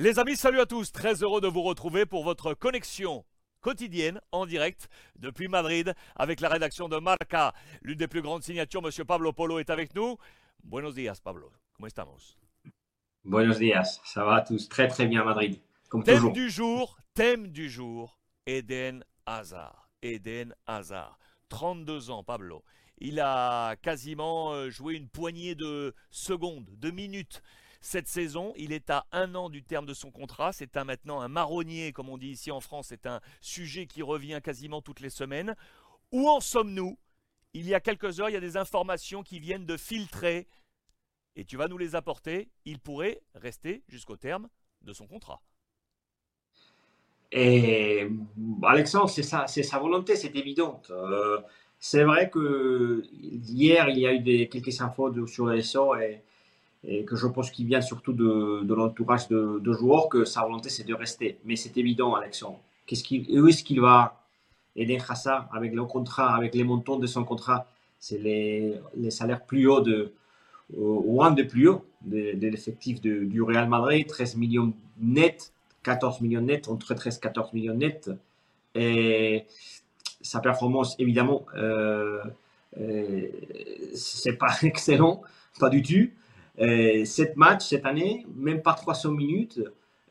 Les amis, salut à tous, très heureux de vous retrouver pour votre connexion quotidienne en direct depuis Madrid avec la rédaction de Marca. L'une des plus grandes signatures, Monsieur Pablo Polo est avec nous. Buenos días, Pablo. ¿Cómo estamos? Buenos días, ça va à tous très très bien à Madrid, comme Thème toujours. du jour, thème du jour, Eden Hazard. Eden Hazard, 32 ans, Pablo. Il a quasiment euh, joué une poignée de secondes, de minutes cette saison. Il est à un an du terme de son contrat. C'est un maintenant un marronnier, comme on dit ici en France. C'est un sujet qui revient quasiment toutes les semaines. Où en sommes-nous? Il y a quelques heures, il y a des informations qui viennent de filtrer. Et tu vas nous les apporter. Il pourrait rester jusqu'au terme de son contrat. Et Alexandre, c'est sa volonté, c'est évident. Euh, c'est vrai que hier, il y a eu des, quelques infos sur les sorts et, et que je pense qu'il vient surtout de, l'entourage de, de joueurs que sa volonté c'est de rester. Mais c'est évident, Alexandre. Qu'il, où est-ce qu'il va aider Khassa avec le contrat, avec les montants de son contrat? C'est les, les salaires plus hauts de, ou un des plus hauts de, l'effectif du Real Madrid, 13 millions net, 14 millions net, entre 13 et 14 millions net. Et sa performance, évidemment, euh, euh, c'est pas excellent, pas du tout. Euh, sept matchs cette année, même pas 300 minutes.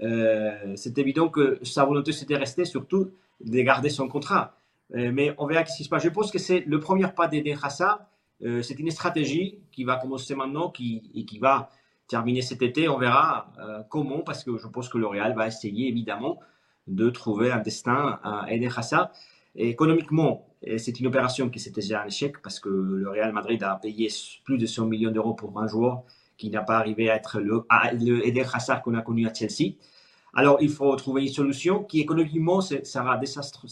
Euh, c'est évident que sa volonté c'était rester, surtout de garder son contrat. Euh, mais on verra ce qui se passe. Je pense que c'est le premier pas d'Eden Hazard. Euh, c'est une stratégie qui va commencer maintenant qui, et qui va terminer cet été. On verra euh, comment, parce que je pense que le Real va essayer évidemment de trouver un destin à Eden Hazard. Économiquement, c'est une opération qui s'était déjà un échec parce que le Real Madrid a payé plus de 100 millions d'euros pour un joueur qui n'a pas arrivé à être le, à- le Eden Hazard qu'on a connu à Chelsea. Alors, il faut trouver une solution qui économiquement sera un désastre,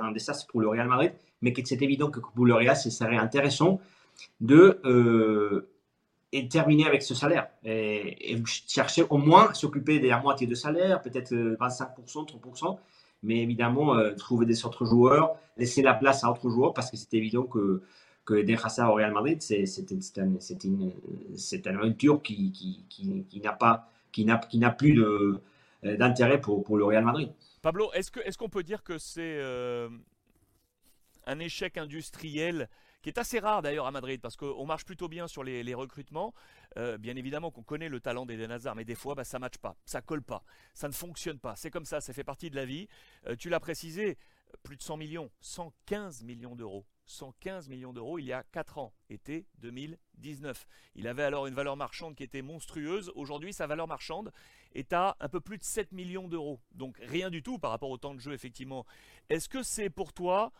un, désastre pour le Real Madrid, mais c'est évident que pour le Real, ce serait intéressant de euh, terminer avec ce salaire et, chercher au moins s'occuper de la moitié de salaire, peut-être euh, 25%, 30%, mais évidemment euh, trouver des autres joueurs, laisser la place à d'autres joueurs parce que c'est évident que que Hazard au Real Madrid, c'est une, aventure qui, n'a pas qui n'a plus euh, d'intérêt pour, le Real Madrid. Pablo, est-ce qu'on peut dire que c'est euh, un échec industriel qui est assez rare d'ailleurs à Madrid? Parce qu'on marche plutôt bien sur les, recrutements. Euh, bien évidemment qu'on connaît le talent d'Eden Hazard, mais des fois bah, ça ne matche pas, ça colle pas, ça ne fonctionne pas. C'est comme ça, ça fait partie de la vie. Tu l'as précisé, plus de 100 millions, 115 millions d'euros. 115 millions d'euros il y a 4 ans, été 2019. Il avait alors une valeur marchande qui était monstrueuse. Aujourd'hui, sa valeur marchande est à un peu plus de 7 millions d'euros. Donc rien du tout par rapport au temps de jeu, effectivement. Est-ce que c'est pour toi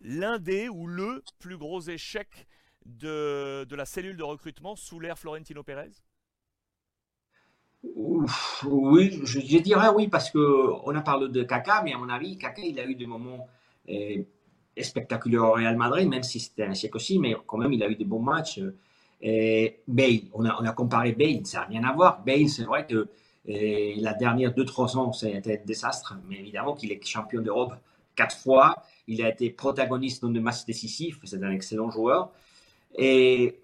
l'un des ou le plus gros échec de, de la cellule de recrutement sous l'ère Florentino Pérez? Oui, je, dirais oui parce que on a parlé de Kaka, mais à mon avis, Kaka, il a eu des moments euh, spectaculaires au Real Madrid, même si c'était un échec aussi, mais quand même, il a eu des bons matchs. euh. Et Bale, on a, comparé Bale, ça n'a rien à voir. Bale, c'est vrai que euh, la dernière 2-3 ans, c'était un désastre, mais évidemment qu'il est champion d'Europe quatre fois. Il a été protagoniste dans des matchs décisifs, c'est un excellent joueur. Et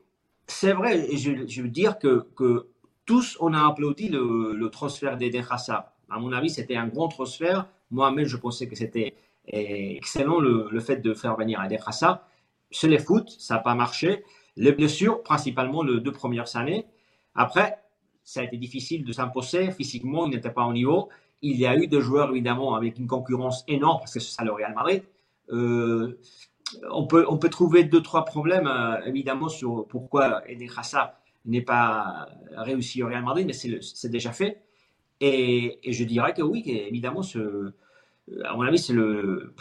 c'est vrai, je, veux dire que, que tous, on a applaudi le, le transfert d'Eden Hazard. À mon avis, c'était un grand transfert. Moi-même, je pensais que c'était eh, excellent le, le fait de faire venir Eden Hazard. C'est le foot, ça n'a pas marché. Les blessures, principalement les deux premières années. Après, ça a été difficile de s'imposer. Physiquement, il n'était pas au niveau. Il y a eu des joueurs, évidemment, avec une concurrence énorme, parce que c'est ça le Real Madrid. Euh, on, peut, on peut trouver deux, trois problèmes, euh, évidemment, sur pourquoi Eden Hazard n'est pas réussi au Real Madrid, mais c'est déjà fait. Et, et je dirais que oui, évidemment, ce, à mon avis, c'est le,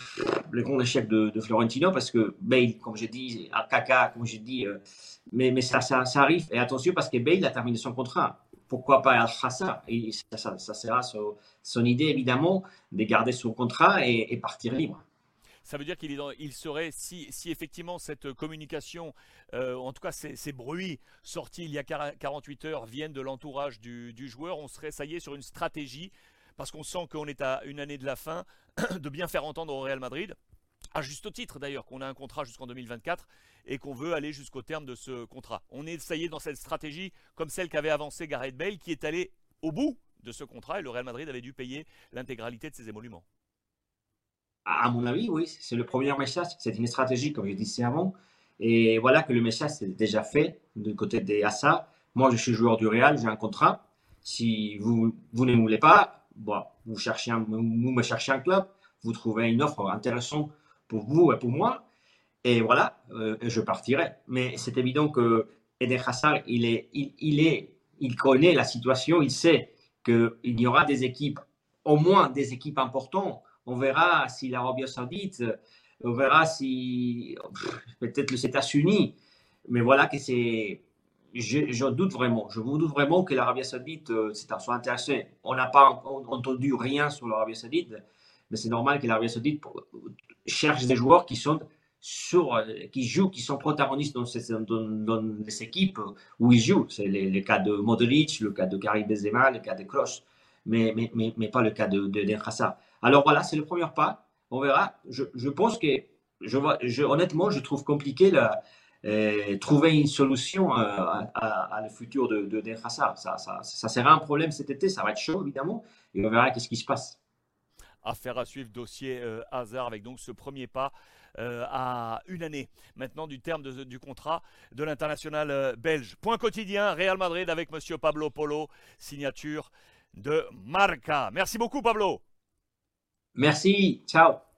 le grand échec de, Florentino parce que Bale, comme j'ai dit, à Kaka, comme j'ai dit, euh, mais, mais ça, ça, arrive. Et attention parce que Bale a terminé son contrat. Pourquoi pas Al-Khassa Et ça, ça, sera son, idée, évidemment, de garder son contrat et, partir libre. Ça veut dire qu'il il serait, si, si effectivement cette communication, euh, en tout cas ces, ces bruits sortis il y a 40 48 heures viennent de l'entourage du, du joueur, on serait, ça y est, sur une stratégie, parce qu'on sent qu'on est à une année de la fin, de bien faire entendre au Real Madrid, à juste titre d'ailleurs, qu'on a un contrat jusqu'en 2024 et qu'on veut aller jusqu'au terme de ce contrat. On est, ça y est, dans cette stratégie comme celle qu'avait avancé Gareth Bale, qui est allé au bout de ce contrat et le Real Madrid avait dû payer l'intégralité de ses émoluments. À mon avis, oui, c'est le premier message. C'est une stratégie, comme je disais avant. Et voilà que le message est déjà fait du côté des Assa. Moi, je suis joueur du Real, j'ai un contrat. Si vous ne voulez pas, bon, vous, cherchez vous me cherchez un club, vous trouvez une offre intéressante pour vous et pour moi. Et voilà, euh, je partirai. Mais c'est évident que Eden Hazard, il, est, il connaît la situation, il sait qu'il y aura des équipes, au moins des équipes importantes. On verra si l'Arabie Saoudite, on verra si peut-être les États-Unis. Mais voilà que c'est. Je, doute vraiment. Je vous doute vraiment que l'Arabie Saoudite euh, soit intéressée. On n'a pas entendu rien sur l'Arabie Saoudite, mais c'est normal que l'Arabie Saoudite cherche des joueurs qui sont sur, euh, qui jouent, qui sont protagonistes dans ces, dans, les équipes où ils jouent. C'est le, cas de Modric, le cas de Karim Benzema, le cas de Kroos, mais, mais, mais, mais, pas le cas de, de, Alors voilà, c'est le premier pas. On verra. Je, je pense que, je, je, honnêtement, je trouve compliqué la, trouver une solution euh, à, à, le futur de, de, de Ça, ça, ça, sera un problème cet été. Ça va être chaud, évidemment. Et on verra qu'est-ce qui se passe. Affaire à suivre, dossier euh, hasard avec donc ce premier pas euh, à une année maintenant du terme du contrat de l'international euh, belge. Point quotidien, Real Madrid avec Monsieur Pablo Polo, signature de Marca. Merci beaucoup Pablo. Merci, ciao.